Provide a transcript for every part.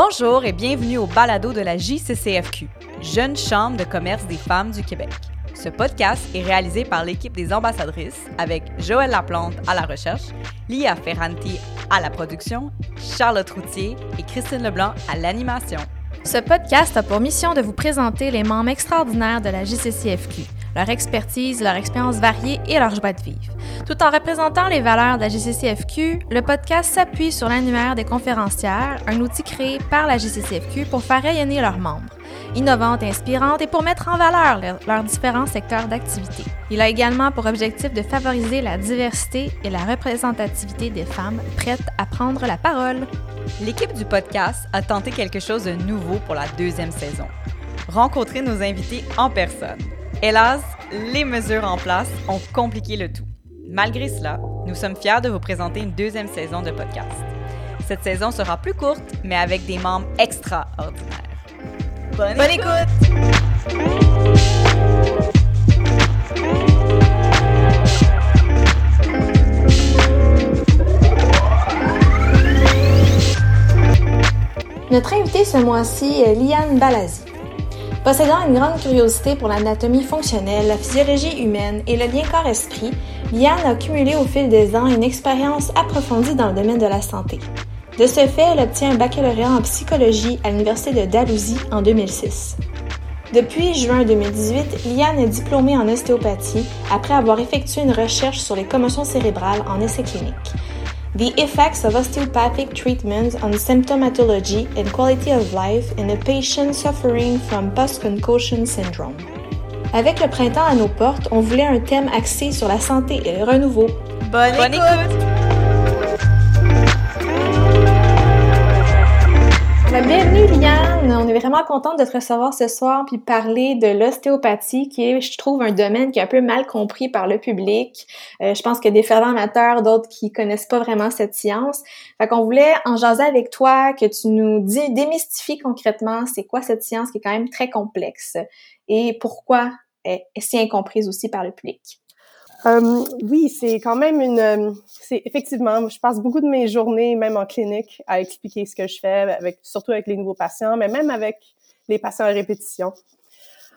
Bonjour et bienvenue au balado de la JCCFQ, Jeune Chambre de commerce des femmes du Québec. Ce podcast est réalisé par l'équipe des ambassadrices avec Joëlle Laplante à la recherche, Lia Ferranti à la production, Charlotte Routier et Christine Leblanc à l'animation. Ce podcast a pour mission de vous présenter les membres extraordinaires de la JCCFQ, leur expertise, leur expérience variée et leur joie de vivre. Tout en représentant les valeurs de la GCCFQ, le podcast s'appuie sur l'annuaire des conférencières, un outil créé par la GCCFQ pour faire rayonner leurs membres, innovantes et inspirantes et pour mettre en valeur leurs différents secteurs d'activité. Il a également pour objectif de favoriser la diversité et la représentativité des femmes prêtes à prendre la parole. L'équipe du podcast a tenté quelque chose de nouveau pour la deuxième saison. Rencontrer nos invités en personne. Hélas, les mesures en place ont compliqué le tout. Malgré cela, nous sommes fiers de vous présenter une deuxième saison de podcast. Cette saison sera plus courte, mais avec des membres extraordinaires. Bonne, écoute! Notre invitée ce mois-ci est Liane Balazi. Possédant une grande curiosité pour l'anatomie fonctionnelle, la physiologie humaine et le lien corps-esprit, Liane a cumulé au fil des ans une expérience approfondie dans le domaine de la santé. De ce fait, elle obtient un baccalauréat en psychologie à l'Université de Dalhousie en 2006. Depuis juin 2018, Liane est diplômée en ostéopathie après avoir effectué une recherche sur les commotions cérébrales en essai clinique. The effects of osteopathic treatment on symptomatology and quality of life in a patient suffering from post-concussion syndrome. Avec le printemps à nos portes, on voulait un thème axé sur la santé et le renouveau. Bonne, écoute! Bienvenue Liane, on est vraiment contente de te recevoir ce soir puis parler de l'ostéopathie qui est, je trouve, un domaine qui est un peu mal compris par le public. Euh, je pense a des fervents amateurs, d'autres qui connaissent pas vraiment cette science. Fait qu'on voulait en jaser avec toi, que tu nous dis, démystifies concrètement c'est quoi cette science qui est quand même très complexe et pourquoi elle est si incomprise aussi par le public. Euh, oui, c'est quand même une. Euh, c'est effectivement, je passe beaucoup de mes journées, même en clinique, à expliquer ce que je fais, avec surtout avec les nouveaux patients, mais même avec les patients à répétition.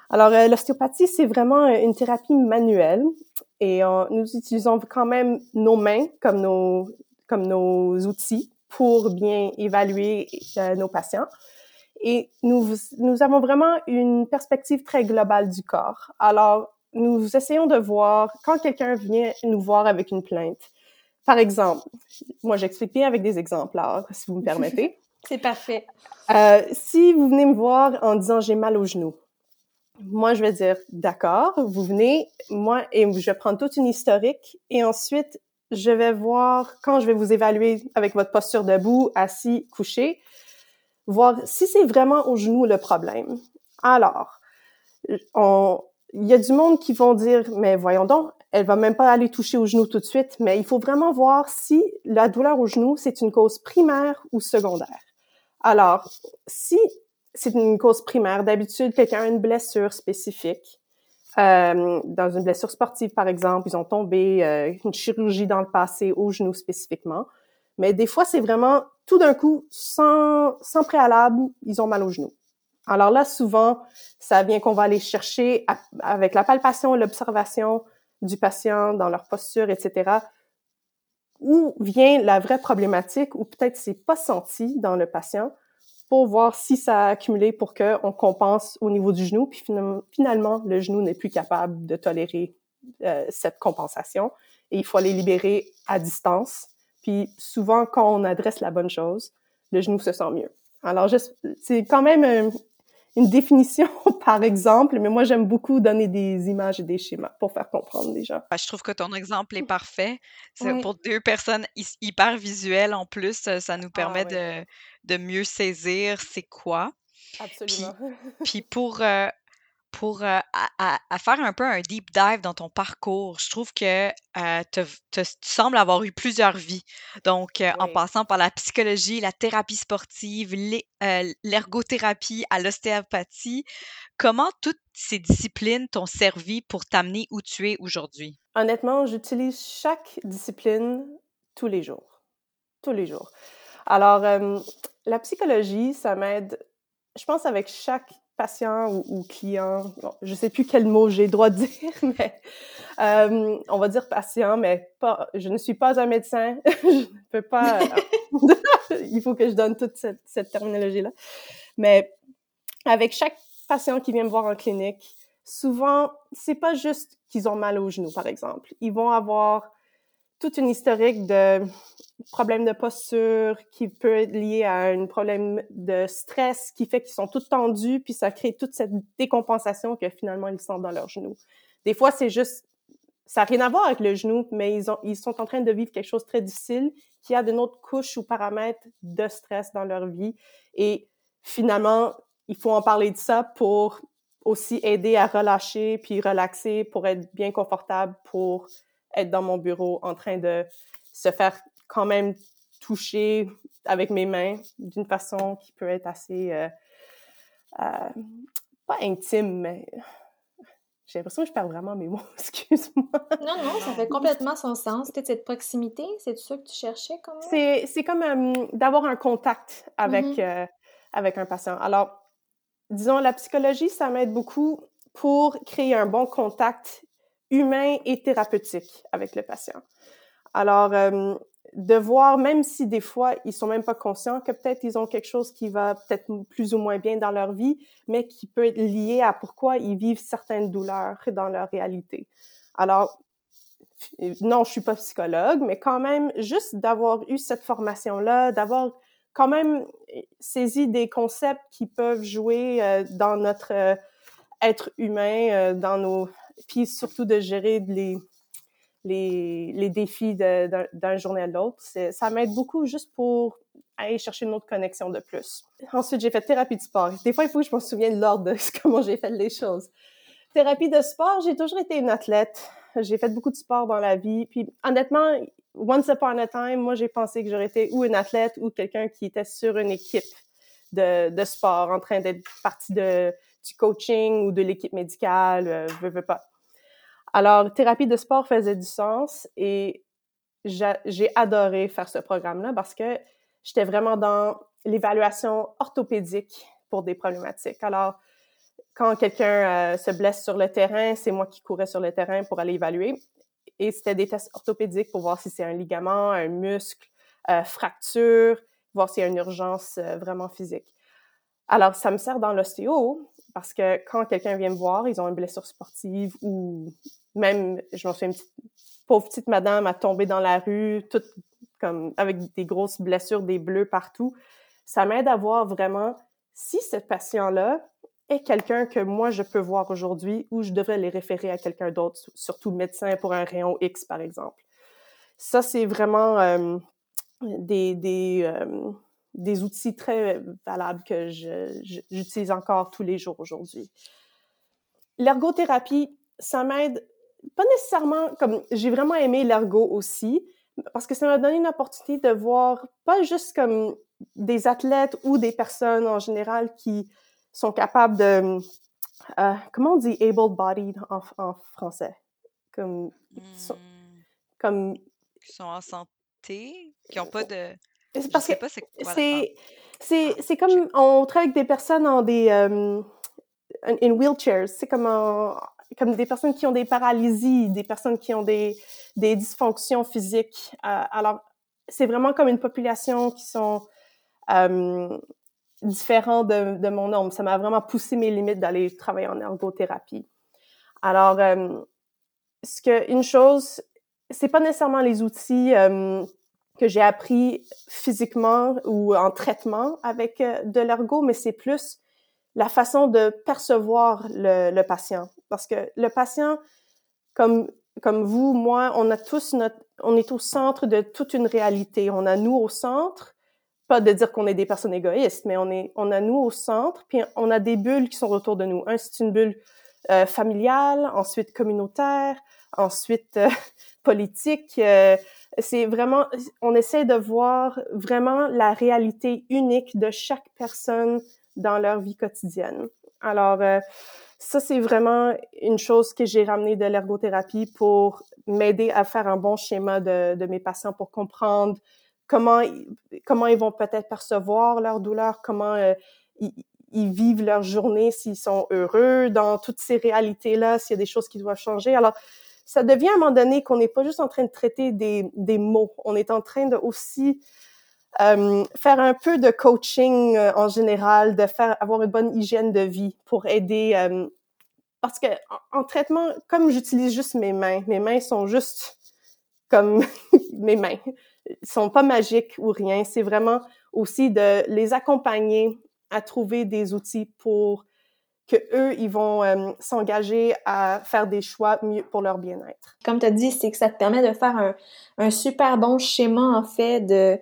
Alors, euh, l'ostéopathie, c'est vraiment une thérapie manuelle et nous utilisons quand même nos mains comme nos comme nos outils pour bien évaluer nos patients. Et nous, nous avons vraiment une perspective très globale du corps. Alors, nous essayons de voir quand quelqu'un vient nous voir avec une plainte. Par exemple, moi j'explique bien avec des exemplaires, si vous me permettez. C'est parfait. Euh, si vous venez me voir en disant j'ai mal au genou, moi je vais dire d'accord, vous venez, moi et je vais prendre toute une historique et ensuite je vais voir quand je vais vous évaluer avec votre posture debout, assis, couché, voir si c'est vraiment au genou le problème. Alors, on, il y a du monde qui vont dire, mais voyons donc, elle va même pas aller toucher au genou tout de suite, mais il faut vraiment voir si la douleur au genou, c'est une cause primaire ou secondaire. Alors, si c'est une cause primaire, d'habitude, quelqu'un a une blessure spécifique, euh, dans une blessure sportive, par exemple, ils ont tombé, euh, une chirurgie dans le passé au genou spécifiquement. Mais des fois, c'est vraiment tout d'un coup, sans, sans préalable, ils ont mal au genou. Alors là, souvent, ça vient qu'on va aller chercher avec la palpation, l'observation du patient dans leur posture, etc. Où vient la vraie problématique ou peut-être c'est pas senti dans le patient pour voir si ça a accumulé pour qu'on compense au niveau du genou. Puis finalement, le genou n'est plus capable de tolérer euh, cette compensation et il faut aller libérer à distance. Puis souvent, quand on adresse la bonne chose, le genou se sent mieux. Alors, c'est quand même une définition par exemple, mais moi j'aime beaucoup donner des images et des schémas pour faire comprendre les gens. Je trouve que ton exemple est parfait. C'est Pour deux personnes hyper visuelles en plus, ça nous ah permet de, de, mieux saisir c'est quoi. Absolument. Puis, pour, euh, pour euh, à, faire un peu un deep dive dans ton parcours. Je trouve que euh, tu sembles avoir eu plusieurs vies. Donc, euh, en passant par la psychologie, la thérapie sportive, l'ergothérapie à l'ostéopathie, comment toutes ces disciplines t'ont servi pour t'amener où tu es aujourd'hui? Honnêtement, j'utilise chaque discipline tous les jours. Tous les jours. Alors, euh, la psychologie, ça m'aide, je pense, avec chaque patient ou, client, je sais plus quel mot j'ai droit de dire, mais euh, on va dire patient, mais pas, je ne suis pas un médecin, je ne peux pas, il faut que je donne toute cette, cette terminologie-là. Mais avec chaque patient qui vient me voir en clinique, souvent, c'est pas juste qu'ils ont mal au genou, par exemple. Ils vont avoir toute une historique de problèmes de posture qui peut être lié à un problème de stress qui fait qu'ils sont tous tendus, puis ça crée toute cette décompensation que finalement ils sentent dans leur genou. Des fois, c'est juste, ça n'a rien à voir avec le genou, mais ils, ont, ils sont en train de vivre quelque chose de très difficile qui a de autre couche ou paramètres de stress dans leur vie. Et finalement, il faut en parler de ça pour aussi aider à relâcher puis relaxer pour être bien confortable pour être dans mon bureau en train de se faire quand même toucher avec mes mains d'une façon qui peut être assez euh, euh, pas intime mais j'ai l'impression que je perds vraiment mes mots, excuse-moi. Non, non, ça fait complètement son sens. C'était cette proximité, c'est ça que tu cherchais comme C'est, c'est comme euh, d'avoir un contact avec, mm-hmm. avec un patient. Alors, disons, la psychologie, ça m'aide beaucoup pour créer un bon contact humain et thérapeutique avec le patient. Alors, euh, de voir, même si des fois, ils sont même pas conscients que peut-être ils ont quelque chose qui va peut-être plus ou moins bien dans leur vie, mais qui peut être lié à pourquoi ils vivent certaines douleurs dans leur réalité. Alors, non, je suis pas psychologue, mais quand même, juste d'avoir eu cette formation-là, d'avoir quand même saisi des concepts qui peuvent jouer euh, dans notre euh, être humain, euh, dans nos, puis surtout de gérer les les, défis d'un journée à l'autre. Ça m'aide beaucoup juste pour aller chercher une autre connexion de plus. Ensuite, j'ai fait thérapie de sport. Des fois, il faut que je me souvienne de l'ordre de comment j'ai fait les choses. Thérapie de sport, j'ai toujours été une athlète. J'ai fait beaucoup de sport dans la vie. Puis honnêtement, once upon a time, moi, j'ai pensé que j'aurais été ou une athlète ou quelqu'un qui était sur une équipe de, de sport, en train d'être partie de, du coaching ou de l'équipe médicale, euh, veux, veux pas. Alors, thérapie de sport faisait du sens et j'ai adoré faire ce programme-là parce que j'étais vraiment dans l'évaluation orthopédique pour des problématiques. Alors, quand quelqu'un euh, se blesse sur le terrain, c'est moi qui courais sur le terrain pour aller évaluer et c'était des tests orthopédiques pour voir si c'est un ligament, un muscle, euh, fracture, voir s'il y a une urgence euh, vraiment physique. Alors, ça me sert dans l'ostéo parce que quand quelqu'un vient me voir, ils ont une blessure sportive ou même, je m'en souviens, une petite, pauvre petite madame a tombé dans la rue, toute comme avec des grosses blessures, des bleus partout. Ça m'aide à voir vraiment si ce patient-là est quelqu'un que moi je peux voir aujourd'hui ou je devrais les référer à quelqu'un d'autre, surtout médecin pour un rayon X par exemple. Ça, c'est vraiment euh, des, des, euh, des, outils très valables que j'utilise encore tous les jours aujourd'hui. L'ergothérapie, ça m'aide pas nécessairement comme j'ai vraiment aimé l'ergo aussi parce que ça m'a donné une opportunité de voir pas juste comme des athlètes ou des personnes en général qui sont capables de... Euh, comment on dit able-bodied en, en, français? Comme... Sont, hmm. comme... Qui sont en santé, qui n'ont pas de... Parce que c'est... C'est comme... On travaille avec des personnes en des... Euh, in wheelchairs. C'est comme comme des personnes qui ont des paralysies, des personnes qui ont des, des dysfonctions physiques. Euh, alors, c'est vraiment comme une population qui sont euh, différent de, mon homme. Ça m'a vraiment poussé mes limites d'aller travailler en ergothérapie. Alors, euh, ce que une chose, c'est pas nécessairement les outils euh, que j'ai appris physiquement ou en traitement avec de l'ergo, mais c'est plus la façon de percevoir le, patient. Parce que le patient, comme comme vous, moi, on a tous notre, on est au centre de toute une réalité. On a nous au centre, pas de dire qu'on est des personnes égoïstes, mais on est, on a nous au centre, puis on a des bulles qui sont autour de nous. Un, c'est une bulle euh, familiale, ensuite communautaire, ensuite euh, politique. Euh, c'est vraiment, on essaie de voir vraiment la réalité unique de chaque personne dans leur vie quotidienne. Alors, ça, c'est vraiment une chose que j'ai ramené de l'ergothérapie pour m'aider à faire un bon schéma de, de mes patients pour comprendre comment, comment ils vont peut-être percevoir leur douleur, comment euh, ils, ils, vivent leur journée, s'ils sont heureux dans toutes ces réalités-là, s'il y a des choses qui doivent changer. Alors, ça devient à un moment donné qu'on n'est pas juste en train de traiter des, des mots, on est en train de aussi euh, faire un peu de coaching euh, en général, de faire avoir une bonne hygiène de vie pour aider. Euh, parce que en, traitement, comme j'utilise juste mes mains, mes mains sont juste comme mes mains, ils sont pas magiques ou rien. C'est vraiment aussi de les accompagner à trouver des outils pour que eux, ils vont s'engager à faire des choix mieux pour leur bien-être. Comme tu as dit, c'est que ça te permet de faire un super bon schéma, en fait, de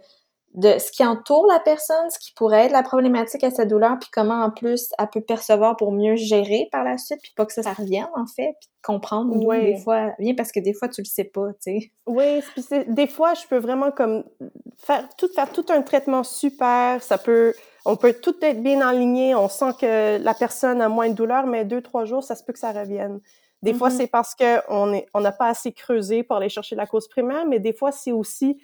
de ce qui entoure la personne, ce qui pourrait être la problématique à sa douleur, puis comment en plus elle peut percevoir pour mieux gérer par la suite, puis pas que ça, ça revienne en fait, puis comprendre des fois, bien parce que des fois tu le sais pas, tu sais. Oui, puis des fois je peux vraiment comme faire tout faire tout un traitement super, ça peut on peut tout être bien aligné, on sent que la personne a moins de douleur, mais deux trois jours ça se peut que ça revienne. Des fois mm-hmm. c'est parce que on est on n'a pas assez creusé pour aller chercher la cause primaire, mais des fois c'est aussi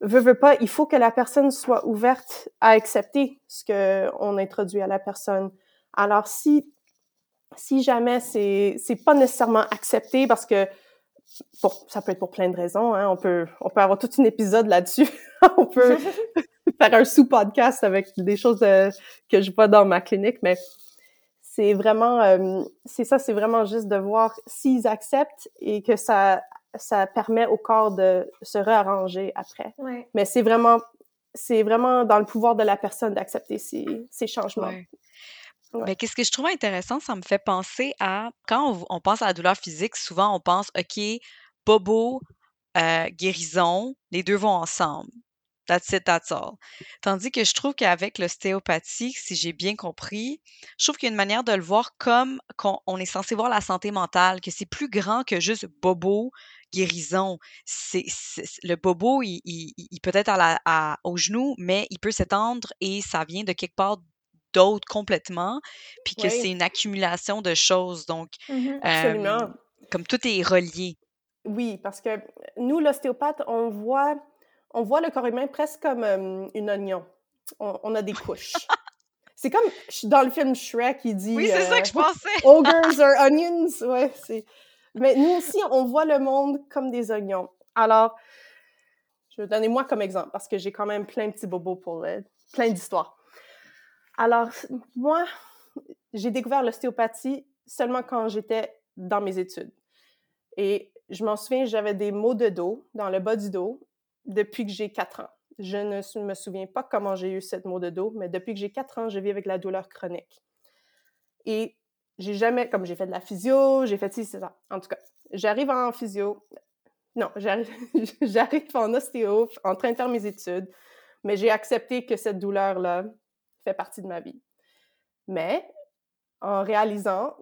veut, veut pas, il faut que la personne soit ouverte à accepter ce que on introduit à la personne. Alors si si jamais c'est c'est pas nécessairement accepté parce que pour, ça peut être pour plein de raisons, hein, on peut on peut avoir tout un épisode là-dessus. on peut faire un sous-podcast avec des choses que je vois dans ma clinique, mais c'est vraiment euh, c'est ça, c'est vraiment juste de voir s'ils acceptent et que ça ça permet au corps de se réarranger après. Mais c'est vraiment, c'est vraiment dans le pouvoir de la personne d'accepter ces, ces changements. Mais qu'est-ce que je trouve intéressant, ça me fait penser à quand on, pense à la douleur physique, souvent on pense OK, bobo, euh, guérison, les deux vont ensemble. That's it, that's all. Tandis que je trouve qu'avec l'ostéopathie, si j'ai bien compris, je trouve qu'il y a une manière de le voir comme qu'on on est censé voir la santé mentale, que c'est plus grand que juste bobo, guérison. C'est, le bobo, il, il, peut être à à, au genou, mais il peut s'étendre et ça vient de quelque part d'autre complètement, puis que c'est une accumulation de choses. Donc, mmh comme tout est relié. Oui, parce que nous, l'ostéopathe, on voit, on voit le corps humain presque comme une oignon. On, a des couches. c'est comme dans le film Shrek, il dit. Oui, c'est ça que je euh, pensais. Ogres are onions. Ouais, c'est. Mais nous aussi, on voit le monde comme des oignons. Alors, je vais donner moi comme exemple parce que j'ai quand même plein de petits bobos pour euh, plein d'histoires. Alors, moi, j'ai découvert l'ostéopathie seulement quand j'étais dans mes études. Et je m'en souviens, j'avais des maux de dos, dans le bas du dos, depuis que j'ai 4 ans. Je ne me souviens pas comment j'ai eu cette maux de dos, mais depuis que j'ai 4 ans, je vis avec la douleur chronique. Et j'ai jamais, comme j'ai fait de la physio, j'ai fait ci, c'est ça. En tout cas, j'arrive en physio. Non, j'arrive, en ostéo, en train de faire mes études, mais j'ai accepté que cette douleur-là fait partie de ma vie. Mais en réalisant,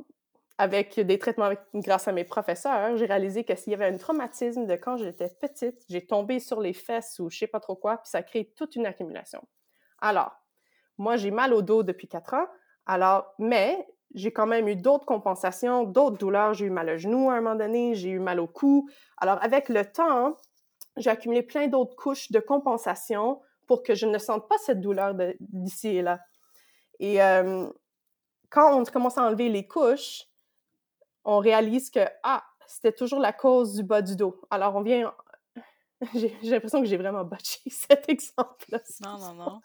avec des traitements grâce à mes professeurs, j'ai réalisé que s'il y avait un traumatisme de quand j'étais petite, j'ai tombé sur les fesses ou je sais pas trop quoi, puis ça crée toute une accumulation. Alors, moi, j'ai mal au dos depuis quatre ans, alors, mais j'ai quand même eu d'autres compensations, d'autres douleurs. J'ai eu mal au genou à un moment donné, j'ai eu mal au cou. Alors, avec le temps, j'ai accumulé plein d'autres couches de compensation pour que je ne sente pas cette douleur d'ici et là. Et euh, quand on commence à enlever les couches, on réalise que, ah, c'était toujours la cause du bas du dos. Alors, on vient... J'ai l'impression que j'ai vraiment botché cet exemple-là. Non, non, non.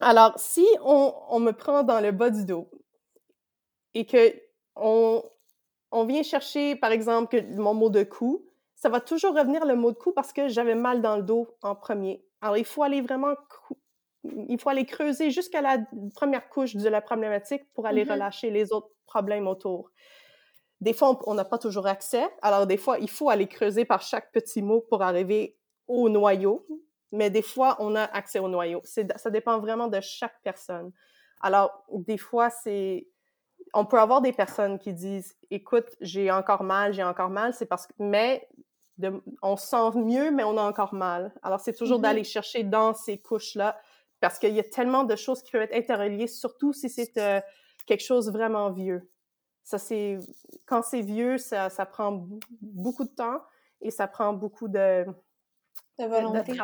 Alors, si on, me prend dans le bas du dos et que on, vient chercher, par exemple, que mon mot de cou, ça va toujours revenir le mot de cou parce que j'avais mal dans le dos en premier. Alors, il faut aller vraiment, il faut aller creuser jusqu'à la première couche de la problématique pour aller mm-hmm. relâcher les autres problèmes autour. Des fois, on n'a pas toujours accès. Alors, des fois, il faut aller creuser par chaque petit mot pour arriver au noyau mais des fois, on a accès au noyau. Ça dépend vraiment de chaque personne. Alors, des fois, c'est... On peut avoir des personnes qui disent, écoute, j'ai encore mal, j'ai encore mal, c'est parce que... Mais on sent mieux, mais on a encore mal. Alors, c'est toujours mm-hmm. d'aller chercher dans ces couches-là, parce qu'il y a tellement de choses qui peuvent être interreliées, surtout si c'est euh, quelque chose vraiment vieux. Ça, c'est... Quand c'est vieux, ça, ça prend beaucoup de temps et ça prend beaucoup de de volonté.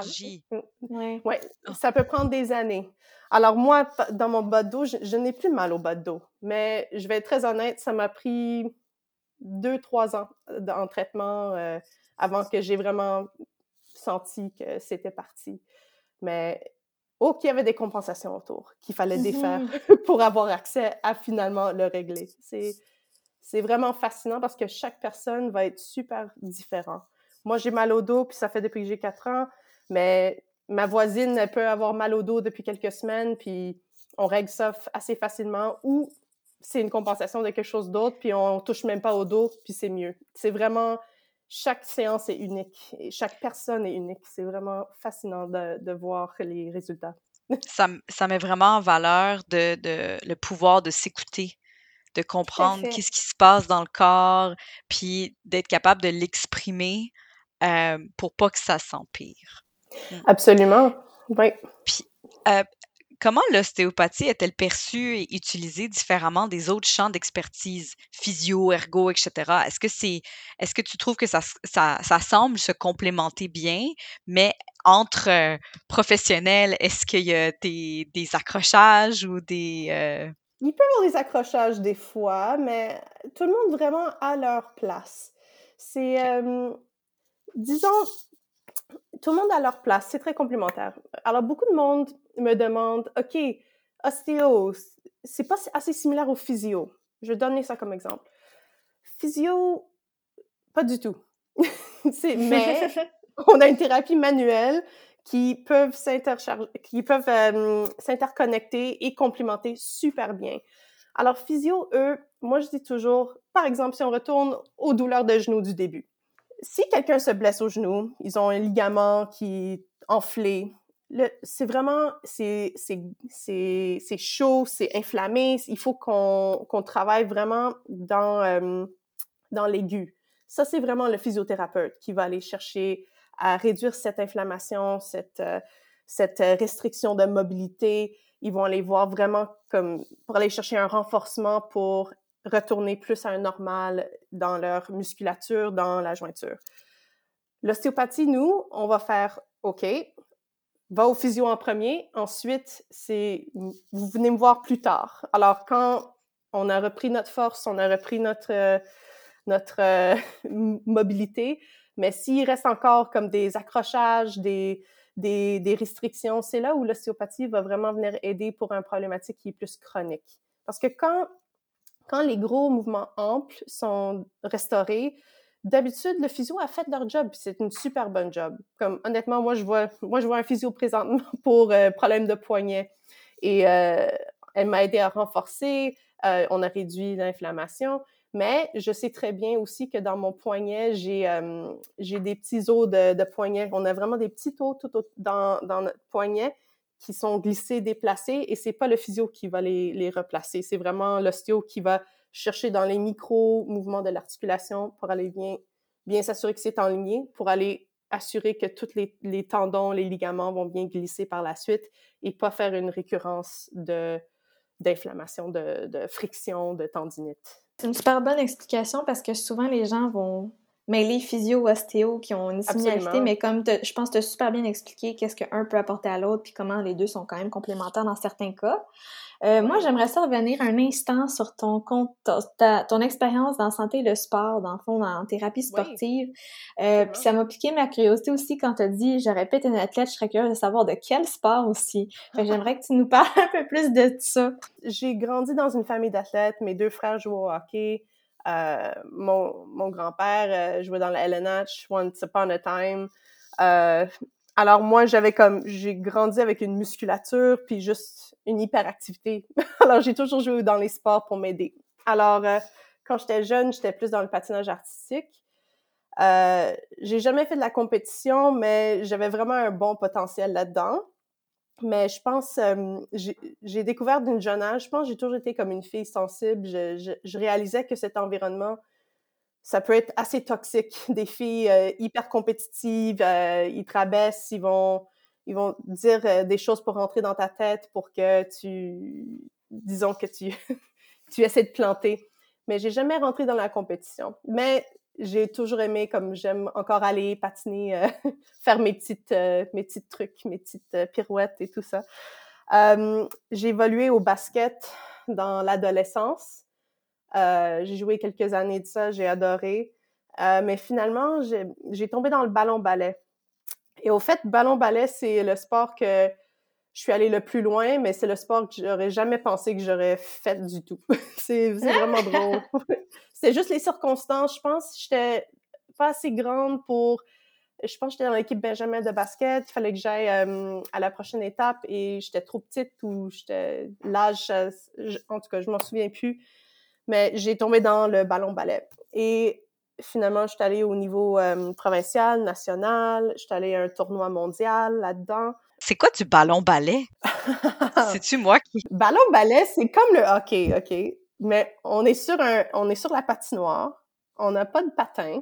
Oui, ouais, ah. ça peut prendre des années. Alors moi, dans mon bas de dos, je, n'ai plus mal au bas de dos. Mais je vais être très honnête, ça m'a pris deux, trois ans en traitement euh, avant que j'ai vraiment senti que c'était parti. Mais oh, qu'il y avait des compensations autour qu'il fallait défaire mm-hmm. pour avoir accès à finalement le régler. C'est, vraiment fascinant parce que chaque personne va être super différente. Moi, j'ai mal au dos, puis ça fait depuis que j'ai quatre ans, mais ma voisine, elle peut avoir mal au dos depuis quelques semaines, puis on règle ça assez facilement, ou c'est une compensation de quelque chose d'autre, puis on touche même pas au dos, puis c'est mieux. C'est vraiment, chaque séance est unique, et chaque personne est unique. C'est vraiment fascinant de, voir les résultats. ça, ça met vraiment en valeur de, de le pouvoir de s'écouter de comprendre qu'est-ce qui se passe dans le corps, puis d'être capable de l'exprimer euh, pour pas que ça s'empire. Mmh. Absolument, oui. Puis, euh, comment l'ostéopathie est-elle perçue et utilisée différemment des autres champs d'expertise, physio, ergo, etc.? Est-ce que c'est, est-ce que tu trouves que ça, ça, ça semble se complémenter bien, mais entre euh, professionnels, est-ce qu'il y a des, des accrochages ou des... Euh... Il peut y avoir des accrochages des fois, mais tout le monde vraiment à leur place. C'est, disons, tout le monde a leur place, c'est très complémentaire. Alors, beaucoup de monde me demande, OK, ostéo, c'est pas assez similaire au physio. Je vais donner ça comme exemple. Physio, pas du tout. mais on a une thérapie manuelle qui peuvent qui peuvent euh, s'interconnecter et complémenter super bien. Alors, physio, eux, moi, je dis toujours, par exemple, si on retourne aux douleurs de genoux du début si quelqu'un se blesse au genou, ils ont un ligament qui est enflé, c'est vraiment, c'est chaud, c'est inflammé. Il faut qu'on travaille vraiment dans, euh, l'aigu. Ça, c'est vraiment le physiothérapeute qui va aller chercher à réduire cette inflammation, cette, euh, cette restriction de mobilité. Ils vont aller voir vraiment comme pour aller chercher un renforcement pour retourner plus à un normal dans leur musculature, dans la jointure. L'ostéopathie, nous, on va faire OK, va au physio en premier, ensuite, c'est vous venez me voir plus tard. Alors, quand on a repris notre force, on a repris notre, notre euh, mobilité, mais s'il reste encore comme des accrochages, des, des, des restrictions, c'est là où l'ostéopathie va vraiment venir aider pour un problématique qui est plus chronique. Parce que quand quand les gros mouvements amples sont restaurés, d'habitude, le physio a fait leur job, c'est une super bonne job. Comme honnêtement, moi je vois, moi je vois un physio présentement pour euh, problème de poignet et euh, elle m'a aidé à renforcer. Euh, on a réduit l'inflammation, mais je sais très bien aussi que dans mon poignet, j'ai j'ai des petits os de, de, poignet. On a vraiment des petits os tout dans, dans notre poignet qui sont glissés, déplacés, et c'est pas le physio qui va les, les replacer. C'est vraiment l'ostéo qui va chercher dans les micro-mouvements de l'articulation pour aller bien, bien s'assurer que c'est en ligne, pour aller assurer que tous les, les, tendons, les ligaments vont bien glisser par la suite et pas faire une récurrence de d'inflammation, de, de friction, de tendinite. C'est une super bonne explication parce que souvent les gens vont mais les physio, ostéo qui ont une similarité, mais comme je pense que tu as super bien expliqué qu'est-ce qu'un peut apporter à l'autre, puis comment les deux sont quand même complémentaires dans certains cas. Euh, moi, j'aimerais ça revenir un instant sur ton compte, ton expérience dans santé et le sport, dans le fond, en thérapie sportive. Euh, puis ça m'a piqué ma curiosité aussi quand tu as dit pu être une athlète, je serais curieuse de savoir de quel sport aussi. j'aimerais que tu nous parles un peu plus de ça. J'ai grandi dans une famille d'athlètes. Mes deux frères jouent au hockey. Euh, mon, mon grand-père euh, jouait dans la LNH Once Upon a Time. Euh, alors moi, j'avais comme j'ai grandi avec une musculature puis juste une hyperactivité. alors j'ai toujours joué dans les sports pour m'aider. Alors quand j'étais jeune, j'étais plus dans le patinage artistique. Euh, j'ai jamais fait de la compétition, mais j'avais vraiment un bon potentiel là-dedans. Mais je pense, euh, j'ai découvert d'une jeune âge, je pense j'ai toujours été comme une fille sensible. Je, je, réalisais que cet environnement, ça peut être assez toxique. Des filles euh, hyper compétitives, euh, ils te rabaissent, ils vont, ils vont dire des choses pour rentrer dans ta tête pour que tu, disons que tu, tu essaies de planter. Mais j'ai jamais rentré dans la compétition. Mais j'ai toujours aimé, comme j'aime encore aller patiner, euh, faire mes petites, euh, mes petits trucs, mes petites euh, pirouettes et tout ça. j'ai évolué au basket dans l'adolescence. J'ai joué quelques années de ça, j'ai adoré. mais finalement, j'ai tombé dans le ballon-ballet. Et au fait, ballon-ballet, c'est le sport que je suis allée le plus loin, mais c'est le sport que j'aurais jamais pensé que j'aurais fait du tout. c'est vraiment drôle. c'est juste les circonstances. Je pense que j'étais pas assez grande pour. Je pense que j'étais dans l'équipe Benjamin de basket. Il fallait que j'aille euh, à la prochaine étape et j'étais trop petite ou j'étais l'âge. En tout cas, je m'en souviens plus. Mais j'ai tombé dans le ballon ballet. Et finalement, je suis allée au niveau euh, provincial, national. Je suis allée à un tournoi mondial là-dedans. C'est quoi du ballon-ballet? C'est-tu moi qui... Ballon-ballet, c'est comme le hockey, OK? Mais on est sur un, on est sur la patinoire. On n'a pas de patin.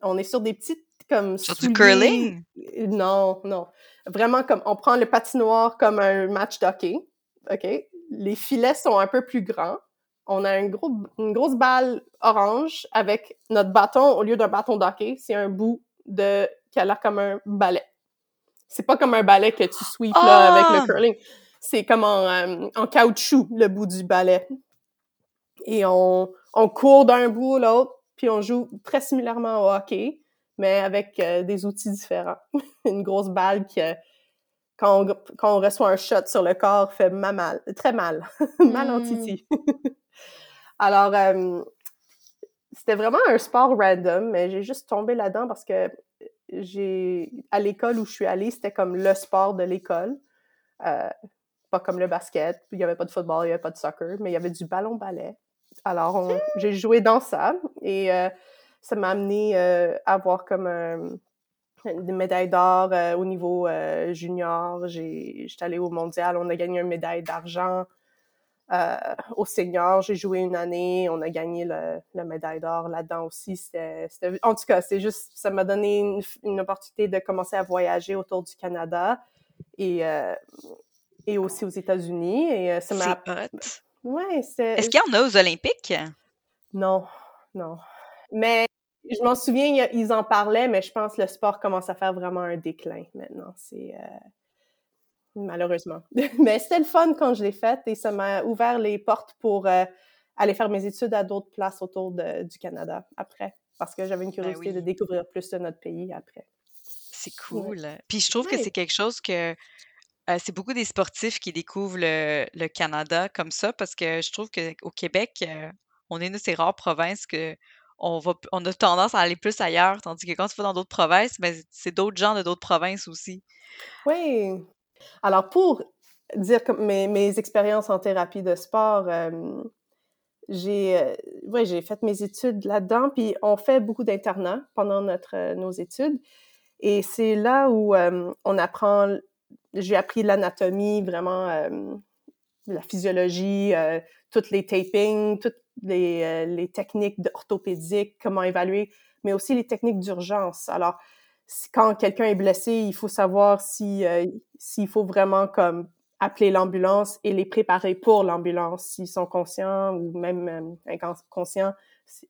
On est sur des petites, comme... Sur du curling? Non, non. Vraiment comme, on prend le patinoire comme un match d'hockey, OK? Les filets sont un peu plus grands. On a un gros, une grosse balle orange avec notre bâton, au lieu d'un bâton d'hockey, c'est un bout de, qui a l'air comme un balai. C'est pas comme un balai que tu sweeps là, avec le ah! curling. C'est comme en, euh, en, caoutchouc, le bout du balai. Et on, on court d'un bout à l'autre, puis on joue très similairement au hockey, mais avec euh, des outils différents. Une grosse balle qui, euh, quand, on, quand on reçoit un shot sur le corps, fait mal, très mal. mal en hmm. titi. Alors, c'était vraiment un sport random, mais j'ai juste tombé là-dedans parce que j'ai à l'école où je suis allée, c'était comme le sport de l'école. Euh, pas comme le basket, il n'y avait pas de football, il n'y avait pas de soccer, mais il y avait du ballon-ballet. Alors, j'ai joué dans ça et euh, ça m'a amené euh, à avoir comme des médailles d'or au niveau junior. J'étais allée au mondial, on a gagné une médaille d'argent euh, au senior. J'ai joué une année, on a gagné le, la médaille d'or là-dedans aussi. C'était, en tout cas, c'est juste, ça m'a donné une, une, opportunité de commencer à voyager autour du Canada et, euh, et aussi aux États-Unis. Et euh, ça m'a. Ouais, c'est. Est-ce qu'il y en a aux Olympiques? Non, non. Mais je m'en souviens, ils en parlaient, mais je pense que le sport commence à faire vraiment un déclin maintenant. C'est. Euh, malheureusement. Mais c'était le fun quand je l'ai faite et ça m'a ouvert les portes pour euh, aller faire mes études à d'autres places autour du Canada après, parce que j'avais une ben curiosité de découvrir plus de notre pays après. C'est cool. Puis je trouve que c'est quelque chose que euh, c'est beaucoup des sportifs qui découvrent le, Canada comme ça parce que je trouve qu'au Québec, euh, on est une de ces rares provinces que on, va, on a tendance à aller plus ailleurs, tandis que quand tu vas dans d'autres provinces, ben, c'est d'autres gens de d'autres provinces aussi. Oui, alors, pour dire mes, expériences en thérapie de sport, euh, j'ai euh, ouais, fait mes études là-dedans, puis on fait beaucoup d'internats pendant notre, euh, nos études. Et c'est là où on apprend, j'ai appris l'anatomie, vraiment la physiologie, toutes les tapings, toutes les, les techniques orthopédiques, comment évaluer, mais aussi les techniques d'urgence. Alors, quand quelqu'un est blessé, il faut savoir si euh, s'il faut vraiment comme appeler l'ambulance et les préparer pour l'ambulance s'ils sont conscients ou même euh, inconscients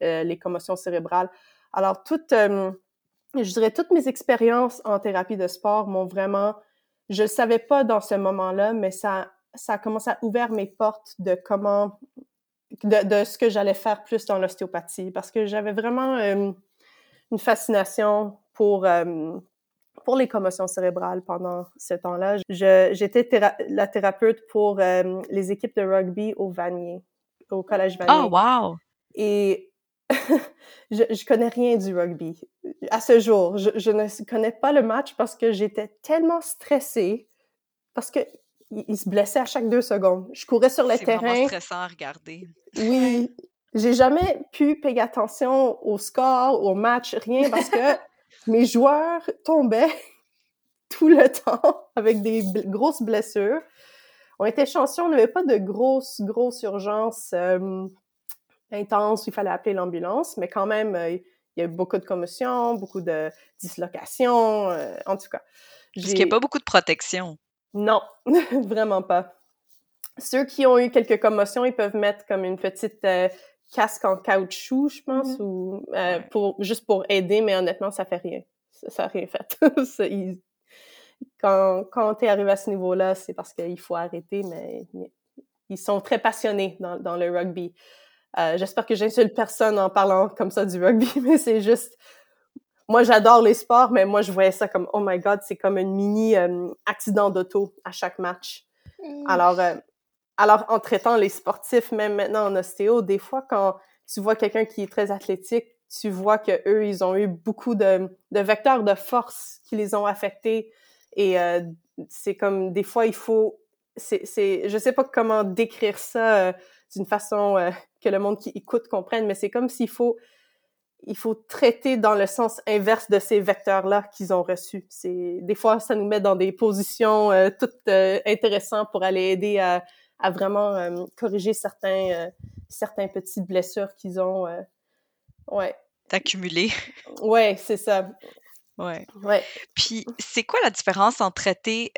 euh, les commotions cérébrales. Alors toutes je dirais toutes mes expériences en thérapie de sport m'ont vraiment je le savais pas dans ce moment-là mais ça ça a commencé à ouvrir mes portes de comment de, de ce que j'allais faire plus dans l'ostéopathie parce que j'avais vraiment une fascination pour, euh, pour les commotions cérébrales pendant ce temps-là. J'étais la thérapeute pour euh, les équipes de rugby au Vanier, au Collège Vanier. Oh, wow! Et je, je connais rien du rugby. À ce jour, je, je ne connais pas le match parce que j'étais tellement stressée parce que il se blessait à chaque deux secondes. Je courais sur le terrain. C'est stressant à regarder. Oui. J'ai jamais pu payer attention au score, au match, rien, parce que mes joueurs tombaient tout le temps avec des grosses blessures. On était chanceux, on n'avait pas de grosses, grosses urgences euh, intenses où il fallait appeler l'ambulance, mais quand même, euh, il y a eu beaucoup de commotions, beaucoup de dislocations, euh, en tout cas. Parce qu'il n'y a pas beaucoup de protection. Non, vraiment pas. Ceux qui ont eu quelques commotions, ils peuvent mettre comme une petite casque en caoutchouc, je pense, Mm-hmm. ou euh, pour juste pour aider, mais honnêtement, ça fait rien. Ça, ça a rien fait. Il- quand quand t'es arrivé à ce niveau-là, c'est parce qu'il faut arrêter, mais ils- sont très passionnés dans, dans le rugby. Euh, J'espère que j'insulte personne en parlant comme ça du rugby, mais c'est juste... Moi, j'adore les sports, mais moi, je voyais ça comme, oh my God, c'est comme un mini euh, accident d'auto à chaque match. Alors, euh, alors, en traitant les sportifs, même maintenant en ostéo, des fois, quand tu vois quelqu'un qui est très athlétique, tu vois que eux, ils ont eu beaucoup de, de vecteurs de force qui les ont affectés. Et euh, c'est comme, des fois, il faut... C'est, c'est, je sais pas comment décrire ça euh, d'une façon euh, que le monde qui écoute comprenne, mais c'est comme s'il faut il faut traiter dans le sens inverse de ces vecteurs-là qu'ils ont reçus. C'est des fois ça nous met dans des positions euh, toutes euh, intéressantes pour aller aider à, à vraiment euh, corriger certains euh, certains petites blessures qu'ils ont. euh. ouais, D'accumuler. ouais, c'est ça. Ouais. Ouais. Puis, c'est quoi la différence entre traiter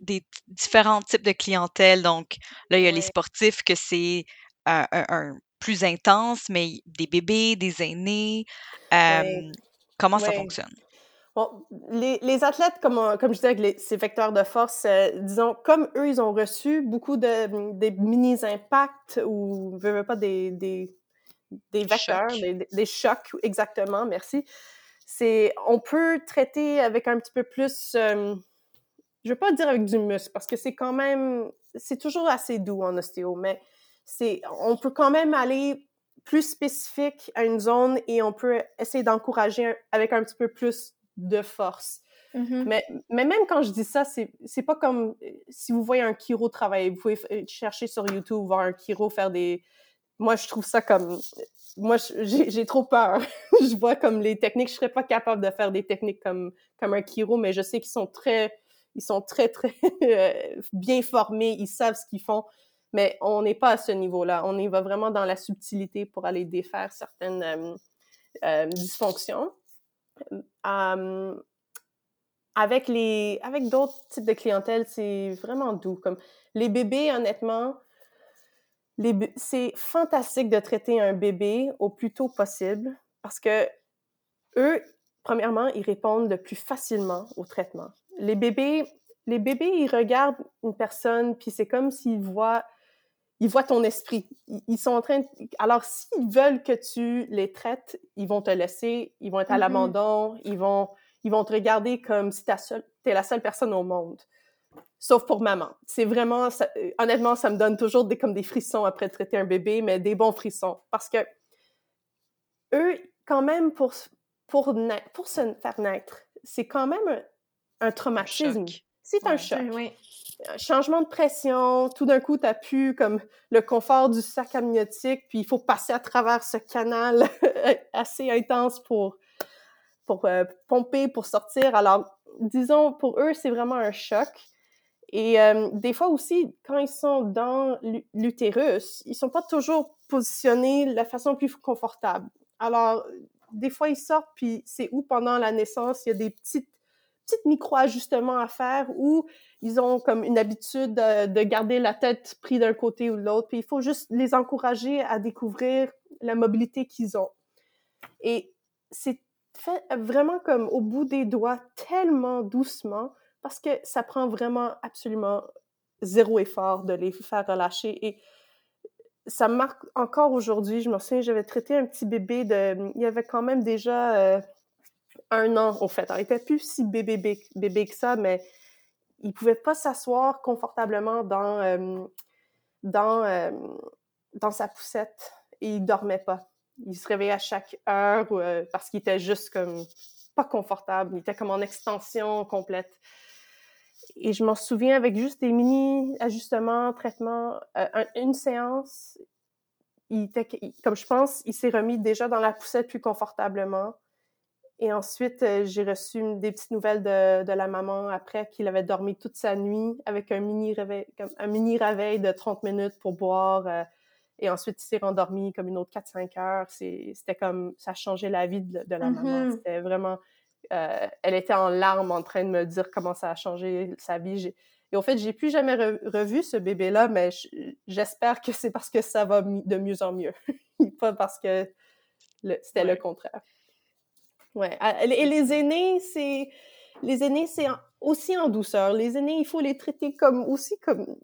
des différents types de clientèle? Donc, là, il y a les sportifs que c'est un, un plus intense, mais des bébés, des aînés. Ouais. comment ça fonctionne? Bon, les, les athlètes, comme, on- comme je disais, avec les, ces vecteurs de force, euh, disons, comme eux, ils ont reçu beaucoup de des mini-impacts ou, veux, veux pas, des, des, des vecteurs, des, des- chocs, exactement, merci. C'est, on peut traiter avec un petit peu plus, euh, je veux pas dire avec du muscle, parce que c'est quand même, c'est toujours assez doux en ostéo, mais c'est, on peut quand même aller plus spécifique à une zone et on peut essayer d'encourager avec un petit peu plus de force. Mhm. Mais, mais même quand je dis ça, c'est, c'est pas comme si vous voyez un chiro travailler. Vous pouvez chercher sur YouTube, voir un chiro faire des. Moi, je trouve ça comme. Moi, j'ai, trop peur. je vois comme les techniques. Je serais pas capable de faire des techniques comme, comme un chiro, mais je sais qu'ils sont très. Ils sont très, très bien formés. Ils savent ce qu'ils font. Mais on n'est pas à ce niveau-là. On y va vraiment dans la subtilité pour aller défaire certaines euh, euh, dysfonctions. Avec les avec d'autres types de clientèle, c'est vraiment doux. Comme les bébés, honnêtement, c'est fantastique de traiter un bébé au plus tôt possible parce que eux, premièrement, ils répondent le plus facilement au traitement. Les bébés, les bébés, ils regardent une personne puis c'est comme s'ils voient ils voient ton esprit. Ils, sont en train de... Alors, s'ils veulent que tu les traites, ils vont te laisser, ils vont être à Mhm. l'abandon, ils vont, ils vont te regarder comme si tu es la seule personne au monde. Sauf pour maman. C'est vraiment... ça- euh, honnêtement, ça me donne toujours des, comme des frissons après traiter un bébé, mais des bons frissons. Parce que eux, quand même, pour, pour, na- pour se faire naître, c'est quand même un, un traumatisme. C'est un choc Oui. Changement de pression, tout d'un coup, tu as pu comme le confort du sac amniotique, puis il faut passer à travers ce canal assez intense pour, pour euh, pomper, pour sortir. Alors, disons, pour eux, c'est vraiment un choc. Et euh, des fois aussi, quand ils sont dans l'u- l'utérus, ils sont pas toujours positionnés de la façon plus confortable. Alors, des fois, ils sortent, puis c'est où pendant la naissance, il y a des petites, petites micro-ajustements à faire où ils ont comme une habitude de, de garder la tête prise d'un côté ou de l'autre. Puis il faut juste les encourager à découvrir la mobilité qu'ils ont. Et c'est fait vraiment comme au bout des doigts, tellement doucement, parce que ça prend vraiment absolument zéro effort de les faire relâcher. Et ça marque encore aujourd'hui. Je me souviens, j'avais traité un petit bébé de... Il avait quand même déjà euh, un an, au fait. Alors, il était plus si bébé, bébé, que ça, mais il pouvait pas s'asseoir confortablement dans, euh, dans, euh, dans sa poussette et il dormait pas. Il se réveillait à chaque heure euh, parce qu'il était juste comme pas confortable. Il était comme en extension complète. Et je m'en souviens avec juste des mini ajustements, traitements, un- une séance, il était, comme je pense, il s'est remis déjà dans la poussette plus confortablement. Et ensuite, euh, j'ai reçu des petites nouvelles de, de la maman après qu'il avait dormi toute sa nuit avec un mini réveil, un mini réveil de 30 minutes pour boire. euh, et ensuite, il s'est rendormi comme une autre 4-5 heures. C'était comme, ça a changé la vie de, de la maman. Mhm. C'était vraiment, euh, elle était en larmes en train de me dire comment ça a changé sa vie. Et au fait, j'ai plus jamais revu ce bébé-là, mais j'espère que c'est parce que ça va de mieux en mieux, pas parce que c'était le contraire. Ouais. Et les aînés, c'est les aînés, c'est aussi en douceur. Les aînés, il faut les traiter comme aussi comme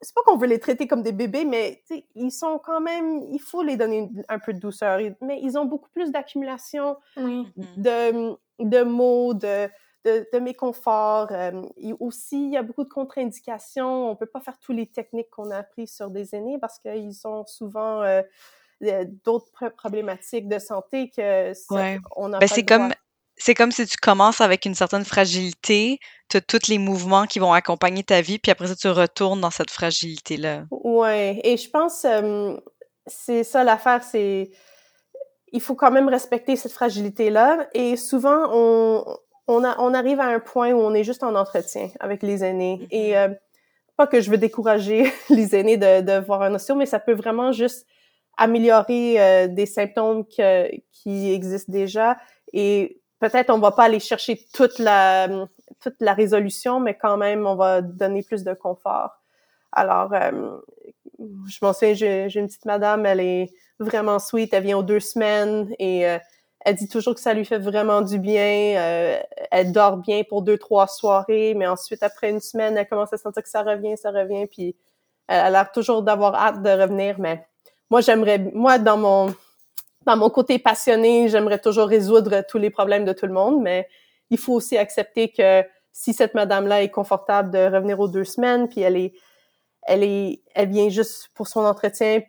c'est pas qu'on veut les traiter comme des bébés, mais ils sont quand même, il faut les donner un peu de douceur. Mais ils ont beaucoup plus d'accumulation de, de mots, de, de, de méconfort. Euh, aussi, il y a beaucoup de contre-indications. On peut pas faire toutes les techniques qu'on a apprises sur des aînés parce qu'ils ont souvent euh, d'autres problématiques de santé que on a ben, c'est comme c'est comme si tu commences avec une certaine fragilité, tu as tous les mouvements qui vont accompagner ta vie, puis après ça, tu retournes dans cette fragilité-là. Oui, et je pense euh, c'est ça l'affaire, c'est il faut quand même respecter cette fragilité-là. Et souvent, on, on, on, arrive à un point où on est juste en entretien avec les aînés. Et mm-hmm. euh, pas que je veux décourager les aînés de, de voir un ostéo, mais ça peut vraiment juste améliorer euh, des symptômes que, qui existent déjà. Et peut-être on va pas aller chercher toute la, toute la résolution, mais quand même, on va donner plus de confort. Alors, euh, je m'en souviens, j'ai une petite madame, elle est vraiment sweet, elle vient aux deux semaines et elle dit toujours que ça lui fait vraiment du bien. Euh, elle dort bien pour deux, trois soirées, mais ensuite, après une semaine, elle commence à sentir que ça revient, ça revient, puis elle a l'air toujours d'avoir hâte de revenir. Mais moi, j'aimerais, moi, dans mon, dans mon côté passionné, j'aimerais toujours résoudre tous les problèmes de tout le monde, mais il faut aussi accepter que si cette madame-là est confortable de revenir aux deux semaines, puis elle est, elle est, elle vient juste pour son entretien,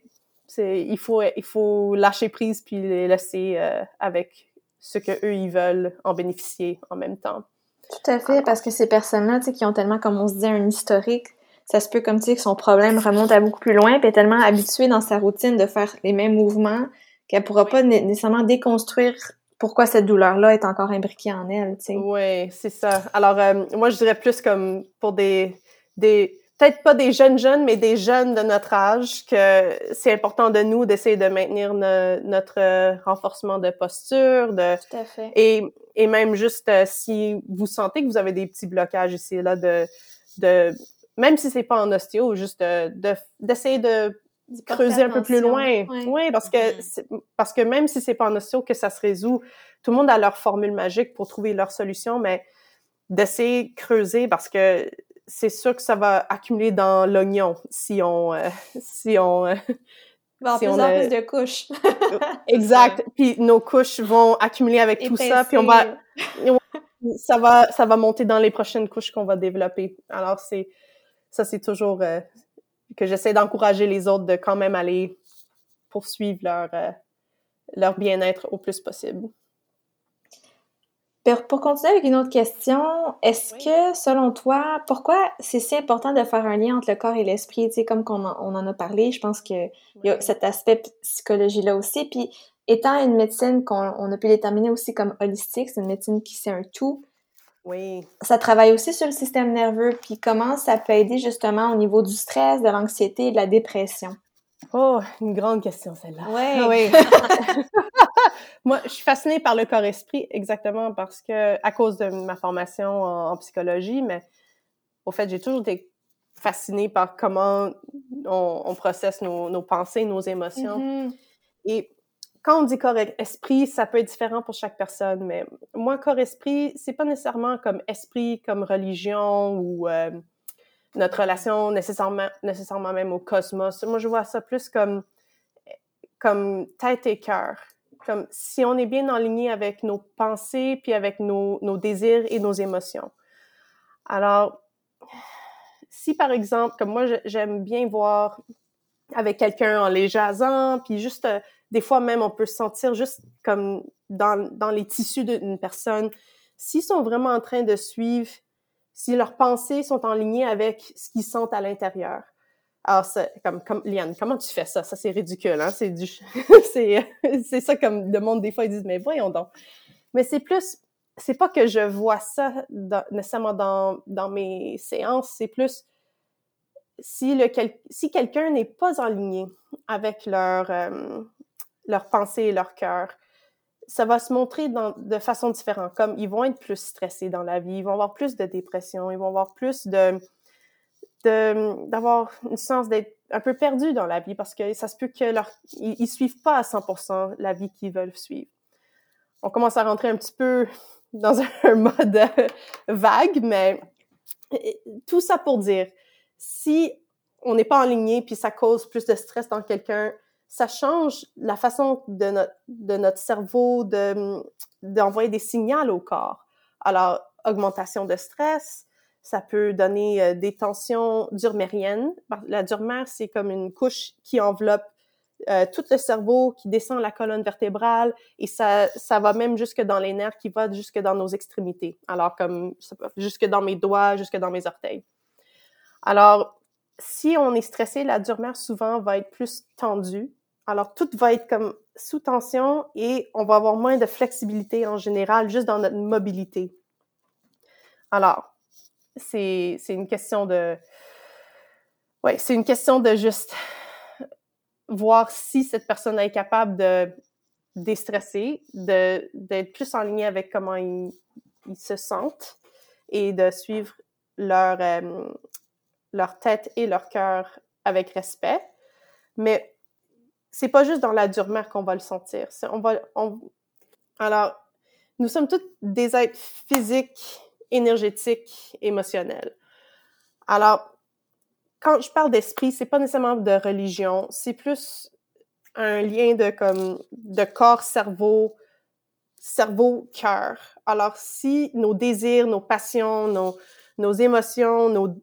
il faut il faut lâcher prise puis les laisser euh, avec ce que eux ils veulent en bénéficier en même temps. Tout à fait, parce que ces personnes-là, tu sais, qui ont tellement, comme on se dit, un historique, ça se peut comme tu sais que son problème remonte à beaucoup plus loin, puis est tellement habituée dans sa routine de faire les mêmes mouvements qu'elle pourra pas nécessairement déconstruire pourquoi cette douleur-là est encore imbriquée en elle, tu sais. Oui, c'est ça. Alors, euh, moi, je dirais plus comme pour des, des peut-être pas des jeunes jeunes, mais des jeunes de notre âge, que c'est important de nous d'essayer de maintenir notre euh, renforcement de posture, de Tout à fait. et et même juste euh, si vous sentez que vous avez des petits blocages ici là de de même si c'est pas en ostéo, juste de d'essayer de, creuser un peu plus loin. Oui, parce que mm-hmm. parce que même si c'est pas en ostéo que ça se résout, tout le monde a leur formule magique pour trouver leur solution, mais d'essayer de creuser parce que c'est sûr que ça va accumuler dans l'oignon si on euh, si on euh, si on a... plus de couches. exact. Puis nos couches vont accumuler avec tout ça, puis on va ça va ça va monter dans les prochaines couches qu'on va développer. Alors c'est ça c'est toujours euh, que j'essaie d'encourager les autres de quand même aller poursuivre leur leur bien-être au plus possible. Pour continuer avec une autre question, est-ce que, selon toi, pourquoi c'est si important de faire un lien entre le corps et l'esprit? Tu sais, comme on en a parlé, je pense qu'il y a cet aspect psychologie-là aussi. Puis, étant une médecine qu'on a pu déterminer aussi comme holistique, c'est une médecine qui c'est un tout. Oui. Ça travaille aussi sur le système nerveux. Puis, comment ça peut aider justement au niveau du stress, de l'anxiété et de la dépression? Oh, une grande question celle-là. Oui. Moi, je suis fascinée par le corps-esprit exactement parce que, à cause de ma formation en, psychologie, mais au fait, j'ai toujours été fascinée par comment on, processe nos, pensées, nos émotions. Mm-hmm. Et quand on dit corps-esprit, ça peut être différent pour chaque personne, mais moi, corps-esprit, c'est pas nécessairement comme esprit, comme religion ou euh, notre relation nécessairement, nécessairement même au cosmos. Moi, je vois ça plus comme, comme tête et cœur. Comme si on est bien aligné avec nos pensées, puis avec nos, nos désirs et nos émotions. Alors, si par exemple, comme moi, j'aime bien voir avec quelqu'un en les jasant, puis juste, euh, des fois même, on peut se sentir juste comme dans, dans les tissus d'une personne. S'ils sont vraiment en train de suivre si leurs pensées sont en ligne avec ce qu'ils sentent à l'intérieur. Alors, c'est comme, comme, Liane, comment tu fais ça? Ça, c'est ridicule, hein? C'est du, c'est, c'est ça comme le monde, des fois, ils disent, mais voyons donc. Mais c'est plus, c'est pas que je vois ça nécessairement dans, dans mes séances, c'est plus si le, si quelqu'un n'est pas en ligne avec leur, euh, leur pensée et leur cœur, ça va se montrer de façon différente. Comme ils vont être plus stressés dans la vie, ils vont avoir plus de dépression, ils vont avoir plus d'avoir une sens d'être un peu perdu dans la vie parce que ça se peut que leur, ils, suivent pas à 100% la vie qu'ils veulent suivre. On commence à rentrer un petit peu dans un mode vague, mais tout ça pour dire, si on n'est pas aligné puis ça cause plus de stress dans quelqu'un, ça change la façon de notre, de cerveau de, d'envoyer des signaux au corps. Alors, augmentation de stress, ça peut donner euh, des tensions durmériennes. La durmère, c'est comme une couche qui enveloppe euh, tout le cerveau, qui descend la colonne vertébrale et ça, ça va même jusque dans les nerfs, qui va jusque dans nos extrémités. Alors, comme jusque dans mes doigts, jusque dans mes orteils. Alors, si on est stressé, la durmère souvent va être plus tendue alors, tout va être comme sous tension et on va avoir moins de flexibilité en général, juste dans notre mobilité. Alors, c'est une question de... Oui, c'est une question de juste voir si cette personne est capable de déstresser, d'être plus en ligne avec comment ils, se sentent et de suivre leur, euh, leur tête et leur cœur avec respect. Mais c'est pas juste dans la durmère qu'on va le sentir. On va, Alors, nous sommes tous des êtres physiques, énergétiques, émotionnels. Alors, quand je parle d'esprit, c'est pas nécessairement de religion, c'est plus un lien de comme de corps, cerveau, cerveau, cœur. Alors, si nos désirs, nos passions, nos, nos émotions, nos,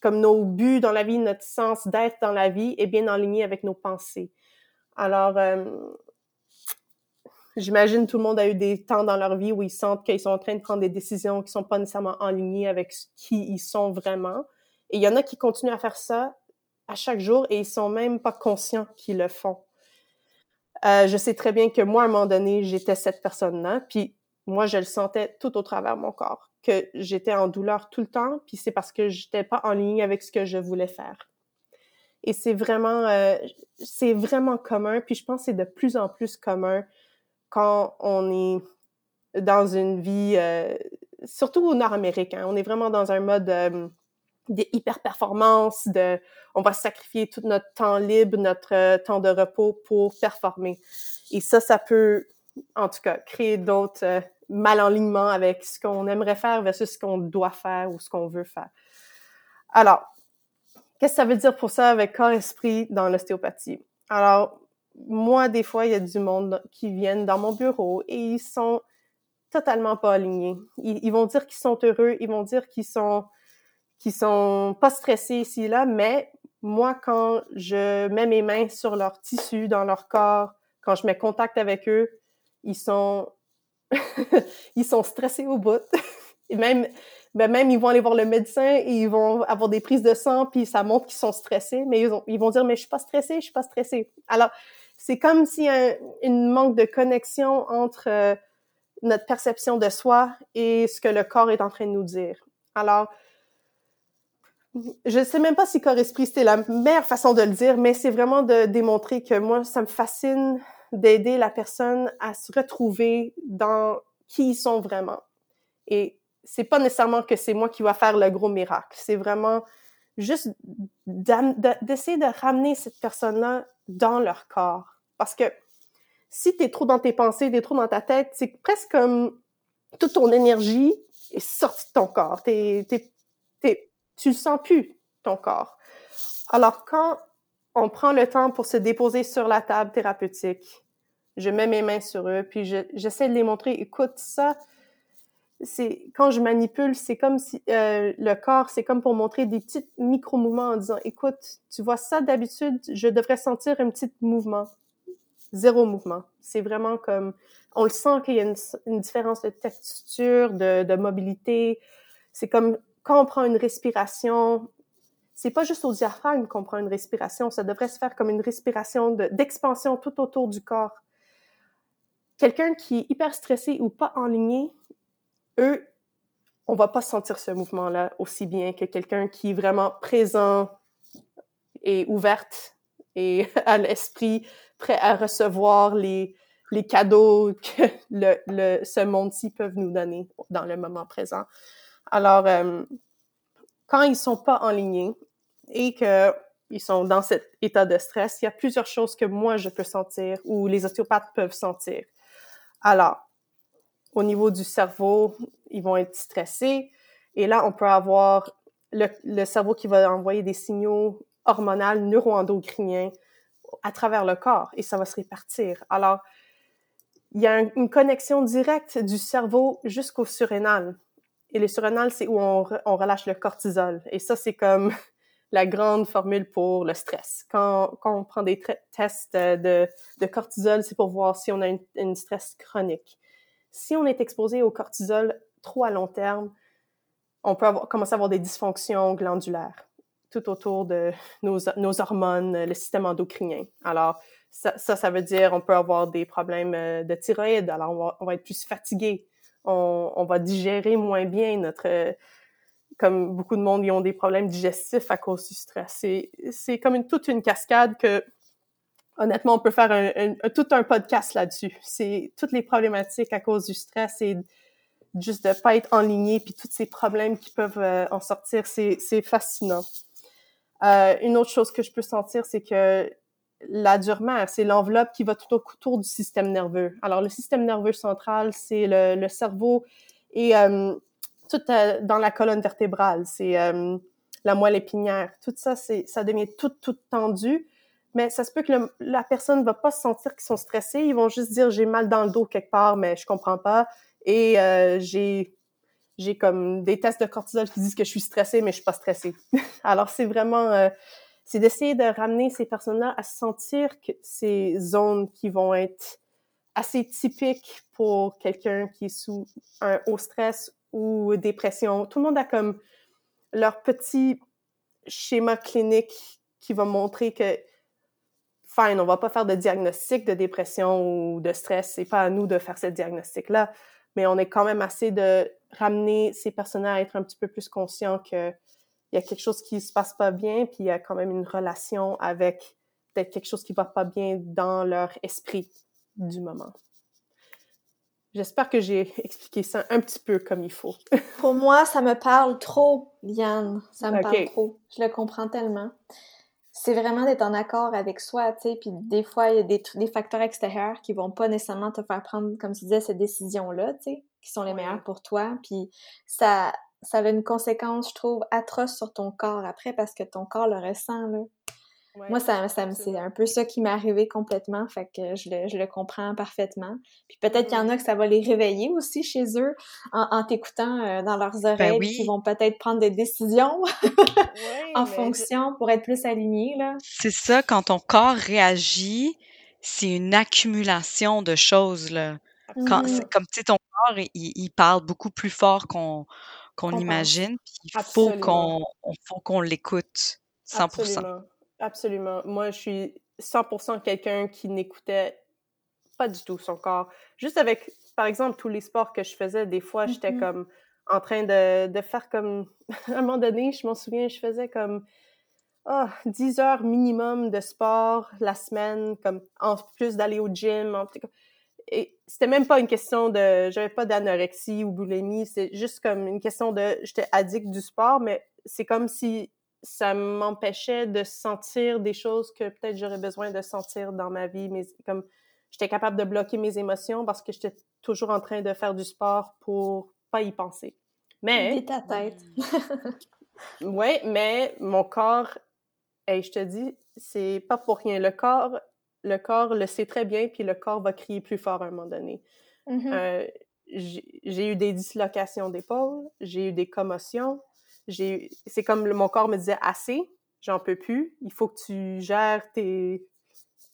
comme nos buts dans la vie, notre sens d'être dans la vie est bien en ligne avec nos pensées. Alors, euh, j'imagine tout le monde a eu des temps dans leur vie où ils sentent qu'ils sont en train de prendre des décisions qui sont pas nécessairement en ligne avec qui ils sont vraiment. Et il y en a qui continuent à faire ça à chaque jour et ils sont même pas conscients qu'ils le font. Euh, je sais très bien que moi, à un moment donné, j'étais cette personne-là, puis moi, je le sentais tout au travers de mon corps, que j'étais en douleur tout le temps, puis c'est parce que j'étais pas en ligne avec ce que je voulais faire. Et c'est vraiment, euh, c'est vraiment commun. Puis je pense que c'est de plus en plus commun quand on est dans une vie, euh, surtout au Nord-Amérique. On est vraiment dans un mode euh, de hyper-performance, de on va sacrifier tout notre temps libre, notre temps de repos pour performer. Et ça, ça peut, en tout cas, créer d'autres mal-alignements avec ce qu'on aimerait faire versus ce qu'on doit faire ou ce qu'on veut faire. Alors, Qu'est-ce que ça veut dire pour ça avec corps-esprit dans l'ostéopathie? Alors, moi, des fois, il y a du monde qui viennent dans mon bureau et ils sont totalement pas alignés. Ils, vont dire qu'ils sont heureux, ils vont dire qu'ils sont qu'ils sont pas stressés ici là, mais moi, quand je mets mes mains sur leur tissu, dans leur corps, quand je mets contact avec eux, ils sont ils sont stressés au bout. et même ben même ils vont aller voir le médecin et ils vont avoir des prises de sang puis ça montre qu'ils sont stressés mais ils, ils, vont dire mais je suis pas stressé je suis pas stressé alors c'est comme s'il y a une manque de connexion entre euh, notre perception de soi et ce que le corps est en train de nous dire. Alors je sais même pas si corps esprit c'était la meilleure façon de le dire mais c'est vraiment de démontrer que moi ça me fascine d'aider la personne à se retrouver dans qui ils sont vraiment. Et c'est pas nécessairement que c'est moi qui va faire le gros miracle. C'est vraiment juste d'essayer de, ramener cette personne-là dans leur corps. Parce que si tu es trop dans tes pensées, tu trop dans ta tête, c'est presque comme toute ton énergie est sortie de ton corps. T'es, t'es, tu le sens plus, ton corps. Alors, quand on prend le temps pour se déposer sur la table thérapeutique, je mets mes mains sur eux, puis j'essaie de les montrer, écoute, ça, c'est quand je manipule, c'est comme si euh, le corps, c'est comme pour montrer des petits micro-mouvements en disant, écoute, tu vois ça d'habitude, je devrais sentir un petit mouvement. Zéro mouvement. C'est vraiment comme, on le sent qu'il y a une, une, différence de texture, de, de mobilité. C'est comme quand on prend une respiration, c'est pas juste au diaphragme qu'on prend une respiration, ça devrait se faire comme une respiration d'expansion tout autour du corps. Quelqu'un qui est hyper stressé ou pas enligné, eux, on va pas sentir ce mouvement-là aussi bien que quelqu'un qui est vraiment présent et ouverte et à l'esprit, prêt à recevoir les, les cadeaux que le, le, ce monde-ci peut nous donner dans le moment présent. Alors, euh, quand ils sont pas alignés et que ils sont dans cet état de stress, il y a plusieurs choses que moi je peux sentir ou les ostéopathes peuvent sentir. Alors, au niveau du cerveau, ils vont être stressés et là on peut avoir le, cerveau qui va envoyer des signaux hormonaux neuroendocriniens à travers le corps et ça va se répartir. Alors, il y a une connexion directe du cerveau jusqu'au surrénal. Et le surrénal, c'est où on, relâche le cortisol. Et ça, c'est comme la grande formule pour le stress. Quand, on prend des tests de, de cortisol, c'est pour voir si on a une, une, stress chronique. Si on est exposé au cortisol trop à long terme, on peut avoir, commencer à avoir des dysfonctions glandulaires tout autour de nos, hormones, le système endocrinien. Alors, ça, ça, veut dire on peut avoir des problèmes euh, de thyroïde, alors on va, être plus fatigué, on, va digérer moins bien notre... Comme beaucoup de monde, ils ont des problèmes digestifs à cause du stress. C'est comme toute une cascade que, honnêtement, on peut faire un, tout un podcast là-dessus. C'est toutes les problématiques à cause du stress et juste de pas être en ligne, puis tous ces problèmes qui peuvent euh, en sortir, c'est fascinant. Euh, une autre chose que je peux sentir, c'est que la dure-mère, c'est l'enveloppe qui va tout autour du système nerveux. Alors, le système nerveux central, c'est le, cerveau et euh, tout euh, dans la colonne vertébrale, c'est la moelle épinière. Tout ça, ça devient tout, tout tendu. Mais ça se peut que la personne va pas se sentir qu'ils sont stressés. Ils vont juste dire j'ai mal dans le dos quelque part, mais je comprends pas. Et euh, j'ai j'ai comme des tests de cortisol qui disent que je suis stressée, mais je suis pas stressée. Alors, c'est vraiment, euh, c'est d'essayer de ramener ces personnes-là à sentir que ces zones qui vont être assez typiques pour quelqu'un qui est sous un haut stress ou dépression. Tout le monde a comme leur petit schéma clinique qui va montrer que fine, on va pas faire de diagnostic de dépression ou de stress, c'est pas à nous de faire ce diagnostic-là, mais on est quand même assez de ramener ces personnes à être un petit peu plus conscients qu'il y a quelque chose qui se passe pas bien, puis il y a quand même une relation avec peut-être quelque chose qui va pas bien dans leur esprit du moment. J'espère que j'ai expliqué ça un petit peu comme il faut. Pour moi, ça me parle trop, Liane. Ça me parle trop. Je le comprends tellement. C'est vraiment d'être en accord avec soi, tu sais. Puis des fois, il y a des, des facteurs extérieurs qui vont pas nécessairement te faire prendre, comme tu disais, cette décision-là, tu sais qui sont les meilleurs pour toi. Puis ça, ça a une conséquence, je trouve, atroce sur ton corps après parce que ton corps le ressent. Là. Moi, ça, ça c'est un peu ça qui m'est arrivé complètement, fait que je le, je le comprends parfaitement. Puis peut-être qu'il y en a que ça va les réveiller aussi chez eux en, en t'écoutant euh, dans leurs ben oreilles, qui vont peut-être prendre des décisions en fonction pour être plus alignés. Là. C'est ça, quand ton corps réagit, c'est une accumulation de choses. Là. Quand, mmh Comme tu sais, ton corps, il, il, parle beaucoup plus fort qu'on qu'on imagine. Puis il faut qu'on faut qu'on l'écoute 100%. Absolument. Absolument. Moi, je suis 100% quelqu'un qui n'écoutait pas du tout son corps. Juste avec, par exemple, tous les sports que je faisais, des fois, j'étais mmh comme en train de, de faire comme... à un moment donné, je m'en souviens, je faisais comme oh, 10 heures minimum de sport la semaine, comme en plus d'aller au gym. En, et c'était même pas une question de j'avais pas d'anorexie ou boulimie c'est juste comme une question de j'étais addict du sport mais c'est comme si ça m'empêchait de sentir des choses que peut-être j'aurais besoin de sentir dans ma vie mais comme j'étais capable de bloquer mes émotions parce que j'étais toujours en train de faire du sport pour pas y penser mais ta tête ouais mais mon corps et je te dis c'est pas pour rien le corps le corps le sait très bien, puis le corps va crier plus fort à un moment donné. Mm-hmm. euh, j'ai eu des dislocations d'épaule, j'ai eu des commotions, c'est comme mon corps me disait assez, j'en peux plus, il faut que tu gères tes,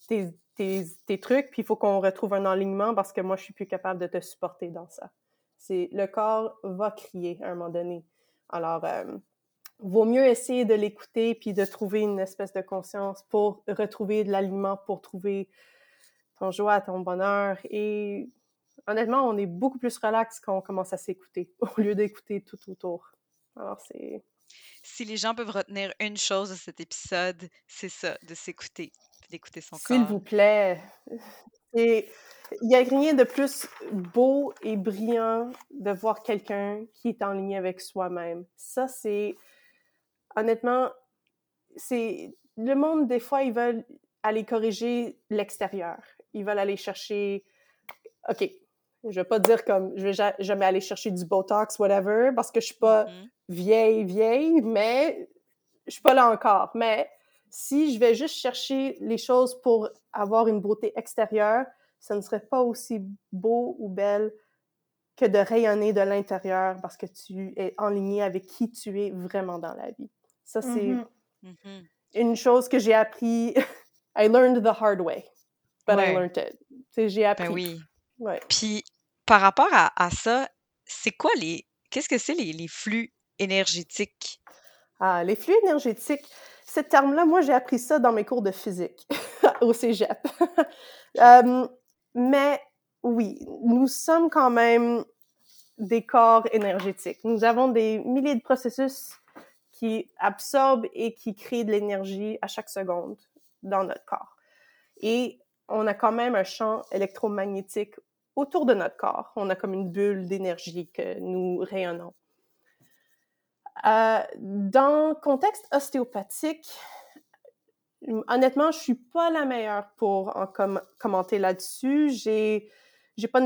tes, tes, tes trucs, puis il faut qu'on retrouve un alignement parce que moi, je suis plus capable de te supporter dans ça. C'est le corps va crier à un moment donné. Alors, euh, vaut mieux essayer de l'écouter puis de trouver une espèce de conscience pour retrouver de l'aliment, pour trouver ton joie, ton bonheur. Et honnêtement, on est beaucoup plus relax quand on commence à s'écouter au lieu d'écouter tout autour. Alors, c'est. Si les gens peuvent retenir une chose de cet épisode, c'est ça, de s'écouter, d'écouter son corps. S'il vous plaît. Et il n'y a rien de plus beau et brillant de voir quelqu'un qui est en ligne avec soi-même. Ça, c'est honnêtement, c'est le monde, des fois, ils veulent aller corriger l'extérieur. Ils veulent aller chercher, OK, je vais pas dire comme, je vais jamais aller chercher du Botox, whatever, parce que je suis pas mm-hmm. vieille, vieille, mais je suis pas là encore. Mais si je vais juste chercher les choses pour avoir une beauté extérieure, ça ne serait pas aussi beau ou belle que de rayonner de l'intérieur parce que tu es en ligne avec qui tu es vraiment dans la vie. Ça, c'est mm-hmm. Mm-hmm. une chose que j'ai appris. I learned the hard way, but I learned it. J'ai ben appris. oui. Puis, par rapport à, ça, c'est quoi les. Qu'est-ce que c'est les, flux énergétiques? Ah, les flux énergétiques, ce terme-là, moi, j'ai appris ça dans mes cours de physique au cégep. mais oui, nous sommes quand même des corps énergétiques. Nous avons des milliers de processus qui absorbent et qui créent de l'énergie à chaque seconde dans notre corps. Et on a quand même un champ électromagnétique autour de notre corps. On a comme une bulle d'énergie que nous rayonnons. Euh, dans le contexte ostéopathique, honnêtement, je suis pas la meilleure pour en commenter là-dessus.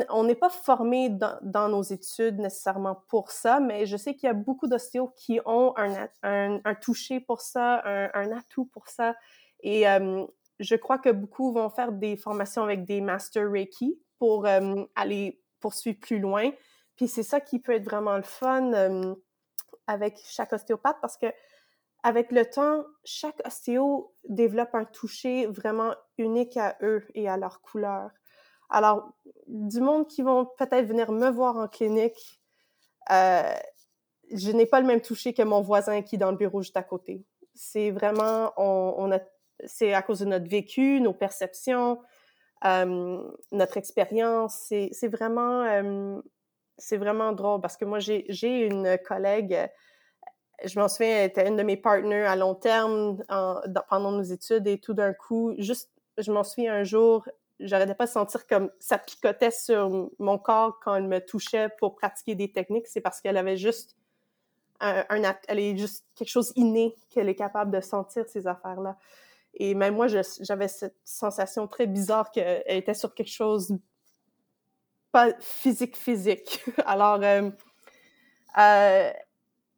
On n'est pas formé dans, nos études nécessairement pour ça, mais je sais qu'il y a beaucoup d'ostéos qui ont un, un, toucher pour ça, un, atout pour ça. Et euh, je crois que beaucoup vont faire des formations avec des Master Reiki pour aller poursuivre plus loin. Puis c'est ça qui peut être vraiment le fun avec chaque ostéopathe parce que avec le temps, chaque ostéo développe un toucher vraiment unique à eux et à leur couleur. Alors, du monde qui vont peut-être venir me voir en clinique, je n'ai pas le même toucher que mon voisin qui est dans le bureau juste à côté. C'est vraiment, on, a, c'est à cause de notre vécu, nos perceptions, notre expérience. C'est vraiment, euh, c'est vraiment drôle parce que moi, j'ai une collègue, je m'en souviens, elle était une de mes partenaires à long terme pendant nos études et tout d'un coup, juste, je m'en souviens un jour, j'arrêtais pas de sentir comme ça picotait sur mon corps quand elle me touchait pour pratiquer des techniques. C'est parce qu'elle avait juste un, elle est juste quelque chose inné qu'elle est capable de sentir ces affaires-là. Et même moi, j'avais cette sensation très bizarre qu'elle était sur quelque chose pas physique physique. Alors, euh, euh,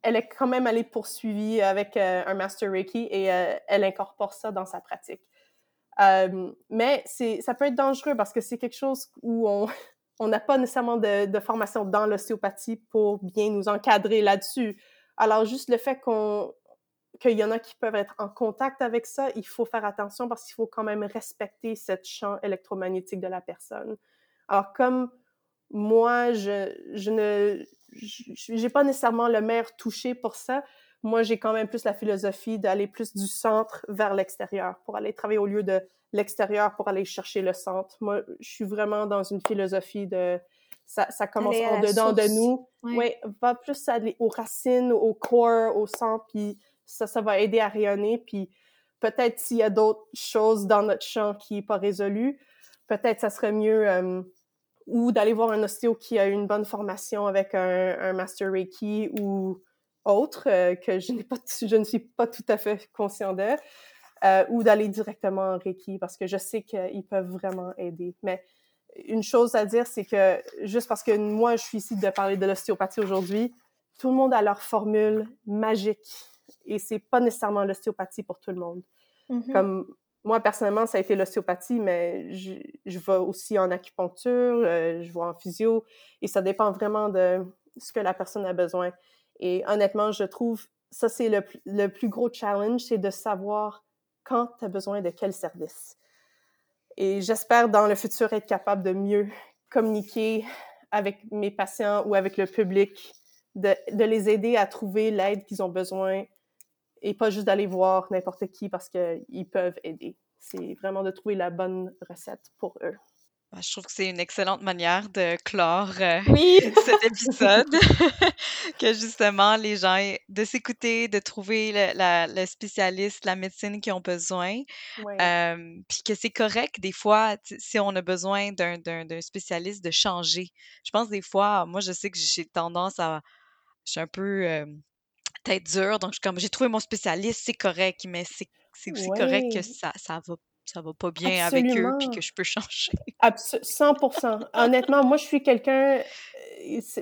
elle est quand même allée poursuivie avec euh, un Master Reiki et elle incorpore ça dans sa pratique. Mais ça peut être dangereux parce que c'est quelque chose où on n'a pas nécessairement de formation dans l'ostéopathie pour bien nous encadrer là-dessus. Alors, juste le fait qu'on qu'il y en a qui peuvent être en contact avec ça, il faut faire attention parce qu'il faut quand même respecter ce champ électromagnétique de la personne. Alors, comme moi, je, je ne j'ai pas nécessairement le meilleur touché pour ça, moi, j'ai quand même plus la philosophie d'aller plus du centre vers l'extérieur, pour aller travailler au lieu de l'extérieur pour aller chercher le centre. Moi, je suis vraiment dans une philosophie de ça, ça commence en dedans de nous. Oui, va plus aller aux racines, au corps, au centre, puis ça, ça va aider à rayonner. Puis peut-être s'il y a d'autres choses dans notre champ qui n'est pas résolu, peut-être ça serait mieux euh, ou d'aller voir un ostéo qui a une bonne formation avec un, un Master Reiki ou autre euh, que je, pas, je ne suis pas tout à fait conscient d'eux, euh, ou d'aller directement en Reiki parce que je sais qu'ils peuvent vraiment aider. Mais une chose à dire, c'est que juste parce que moi, je suis ici de parler de l'ostéopathie aujourd'hui, tout le monde a leur formule magique et c'est pas nécessairement l'ostéopathie pour tout le monde. Mm-hmm. Comme moi, personnellement, ça a été l'ostéopathie, mais je, je vais aussi en acupuncture, euh, je vais en physio et ça dépend vraiment de ce que la personne a besoin. Et honnêtement, je trouve ça, c'est le, le, plus gros challenge, c'est de savoir quand tu as besoin de quel service. Et j'espère dans le futur être capable de mieux communiquer avec mes patients ou avec le public, de, de les aider à trouver l'aide qu'ils ont besoin et pas juste d'aller voir n'importe qui parce qu'ils peuvent aider. C'est vraiment de trouver la bonne recette pour eux. Bah, je trouve que c'est une excellente manière de clore euh, oui. cet épisode. que justement, les gens, de s'écouter, de trouver le, le, spécialiste, la médecine qu'ils ont besoin. puis que c'est correct, des fois, si on a besoin d'un spécialiste, de changer. Je pense des fois, moi, je sais que j'ai tendance à. Je suis un peu tête dure. Donc, comme j'ai trouvé mon spécialiste, c'est correct, mais c'est aussi correct que ça, ça va ça va pas bien avec eux puis que je peux changer. Absolument, 100% Honnêtement, moi, je suis quelqu'un...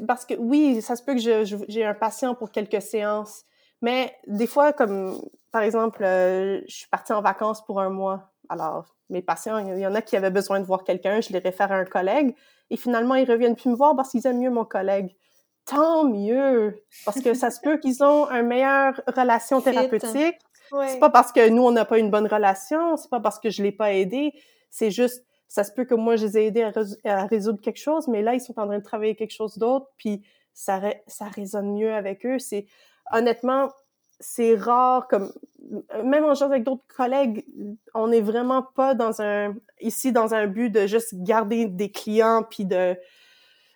Parce que oui, ça se peut que j'ai un patient pour quelques séances, mais des fois, comme par exemple, euh, je suis partie en vacances pour un mois. Alors, mes patients, il y en a qui avaient besoin de voir quelqu'un, je les réfère à un collègue, et finalement, ils reviennent plus me voir parce qu'ils aiment mieux mon collègue. Tant mieux! Parce que ça se peut qu'ils ont une meilleure relation thérapeutique. C'est pas parce que nous, on n'a pas une bonne relation, c'est pas parce que je l'ai pas aidé, c'est juste, ça se peut que moi, je les ai aidés à, résoudre quelque chose, mais là, ils sont en train de travailler quelque chose d'autre, puis ça, ça résonne mieux avec eux. C'est, honnêtement, c'est rare, comme, même en genre avec d'autres collègues, on n'est vraiment pas dans un, ici, dans un but de juste garder des clients, puis de,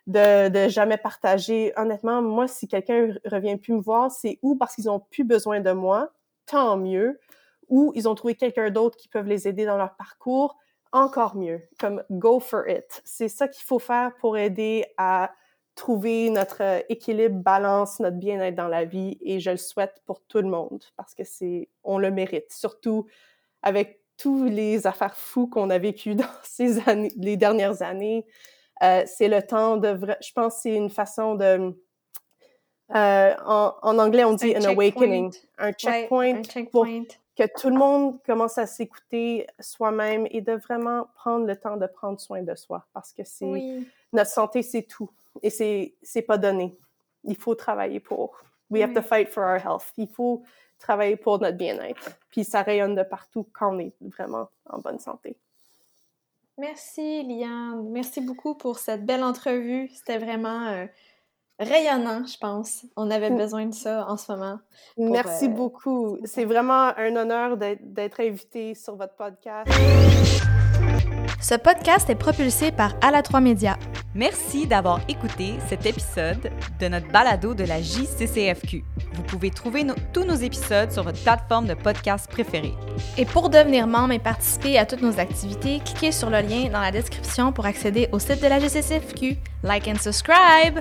de, de jamais partager. Honnêtement, moi, si quelqu'un revient plus me voir, c'est ou parce qu'ils ont plus besoin de moi, tant mieux, ou ils ont trouvé quelqu'un d'autre qui peuvent les aider dans leur parcours, encore mieux, comme go for it. C'est ça qu'il faut faire pour aider à trouver notre équilibre, balance, notre bien-être dans la vie et je le souhaite pour tout le monde parce que c'est, on le mérite, surtout avec tous les affaires fous qu'on a vécues dans ces années, les dernières années. Euh, c'est le temps de, je pense, c'est une façon de, euh, en, anglais, on dit un awakening, un checkpoint, pour que tout le monde commence à s'écouter soi-même et de vraiment prendre le temps de prendre soin de soi parce que c'est notre santé, c'est tout et c'est c'est pas donné. Il faut travailler pour. We have to fight for our health. Il faut travailler pour notre bien-être. Puis ça rayonne de partout quand on est vraiment en bonne santé. Merci, Liane. Merci beaucoup pour cette belle entrevue. C'était vraiment euh, rayonnant, je pense. On avait mm. besoin de ça en ce moment. Merci euh, beaucoup. C'est vraiment un honneur d'être invité sur votre podcast. Ce podcast est propulsé par ala 3 Média. Merci d'avoir écouté cet épisode de notre balado de la JCCFQ. Vous pouvez trouver tous nos épisodes sur votre plateforme de podcast préférée. Et pour devenir membre et participer à toutes nos activités, cliquez sur le lien dans la description pour accéder au site de la JCCFQ. Like and subscribe!